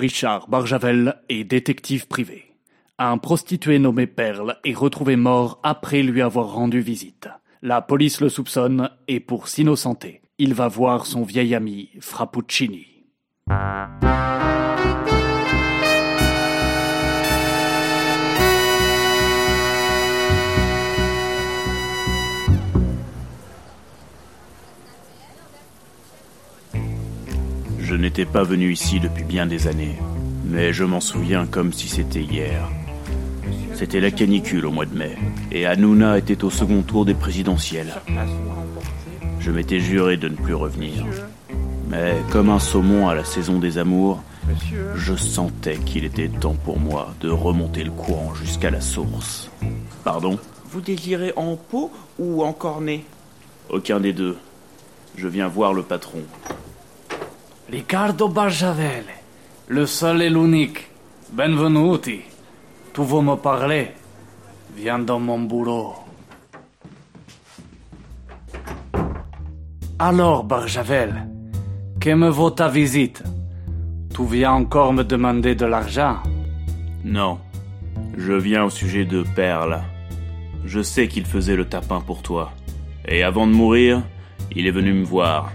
Richard Barjavel est détective privé. Un prostitué nommé Perle est retrouvé mort après lui avoir rendu visite. La police le soupçonne et pour s'innocenter, il va voir son vieil ami Frappuccini. N'étais pas venu ici depuis bien des années, mais je m'en souviens comme si c'était hier. C'était la canicule au mois de mai, et Hanouna était au second tour des présidentielles. Je m'étais juré de ne plus revenir. Mais comme un saumon à la saison des amours, je sentais qu'il était temps pour moi de remonter le courant jusqu'à la source. Pardon? Vous désirez en pot ou en cornet? Aucun des deux. Je viens voir le patron. Ricardo Barjavel, le seul et l'unique. Benvenuti. Tu veux me parler? Viens dans mon bureau. Alors, Barjavel, que me vaut ta visite? Tu viens encore me demander de l'argent? Non. Je viens au sujet de Perle. Je sais qu'il faisait le tapin pour toi. Et avant de mourir, il est venu me voir.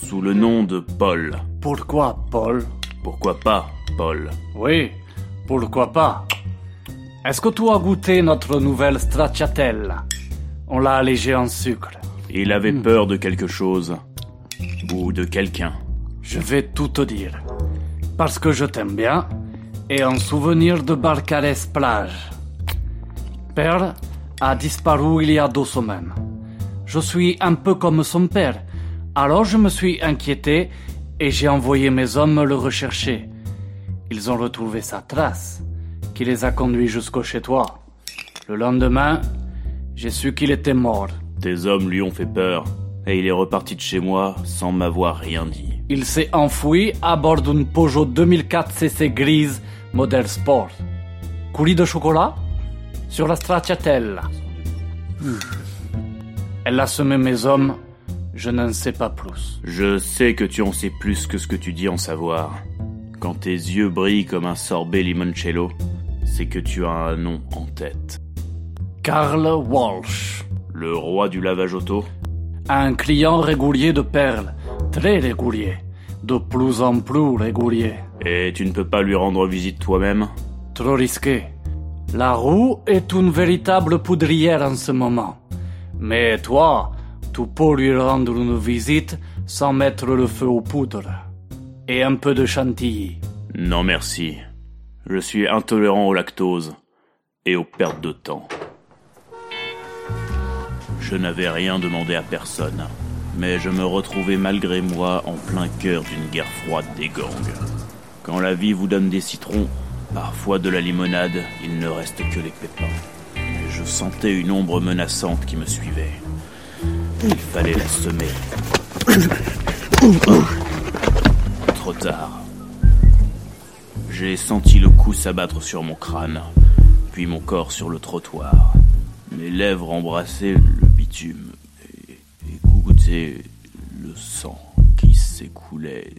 Sous le nom de Paul. Pourquoi, Paul? Pourquoi pas, Paul? Oui, pourquoi pas? Est-ce que tu as goûté notre nouvelle stracciatella? On l'a allégée en sucre. Il avait peur de quelque chose. Ou de quelqu'un. Je vais tout te dire. Parce que je t'aime bien et en souvenir de Barcarès plage. Père a disparu il y a deux semaines. Je suis un peu comme son père. Alors je me suis inquiété et j'ai envoyé mes hommes le rechercher. Ils ont retrouvé sa trace, qui les a conduits jusqu'au chez toi. Le lendemain, j'ai su qu'il était mort. Tes hommes lui ont fait peur. Et il est reparti de chez moi sans m'avoir rien dit. Il s'est enfoui à bord d'une Peugeot 2004 CC grise modèle sport. Coulis de chocolat sur la stracciatella. Elle a semé mes hommes, je n'en sais pas plus. Je sais que tu en sais plus que ce que tu dis en savoir. Quand tes yeux brillent comme un sorbet limoncello, c'est que tu as un nom en tête. Karl Walsh, Le roi du lavage auto un client régulier de perles, très régulier, de plus en plus régulier. Et tu ne peux pas lui rendre visite toi-même? Trop risqué. La roue est une véritable poudrière en ce moment. Mais toi, tu peux lui rendre une visite sans mettre le feu aux poudres. Et un peu de chantilly. Non merci. Je suis intolérant au lactose et aux pertes de temps. Je n'avais rien demandé à personne, mais je me retrouvais malgré moi en plein cœur d'une guerre froide des gangs. Quand la vie vous donne des citrons, parfois de la limonade, il ne reste que les pépins. Et je sentais une ombre menaçante qui me suivait. Il fallait la semer. Trop tard. J'ai senti le coup s'abattre sur mon crâne, puis mon corps sur le trottoir. Mes lèvres embrassaient le bitume et, et goûtaient le sang qui s'écoulait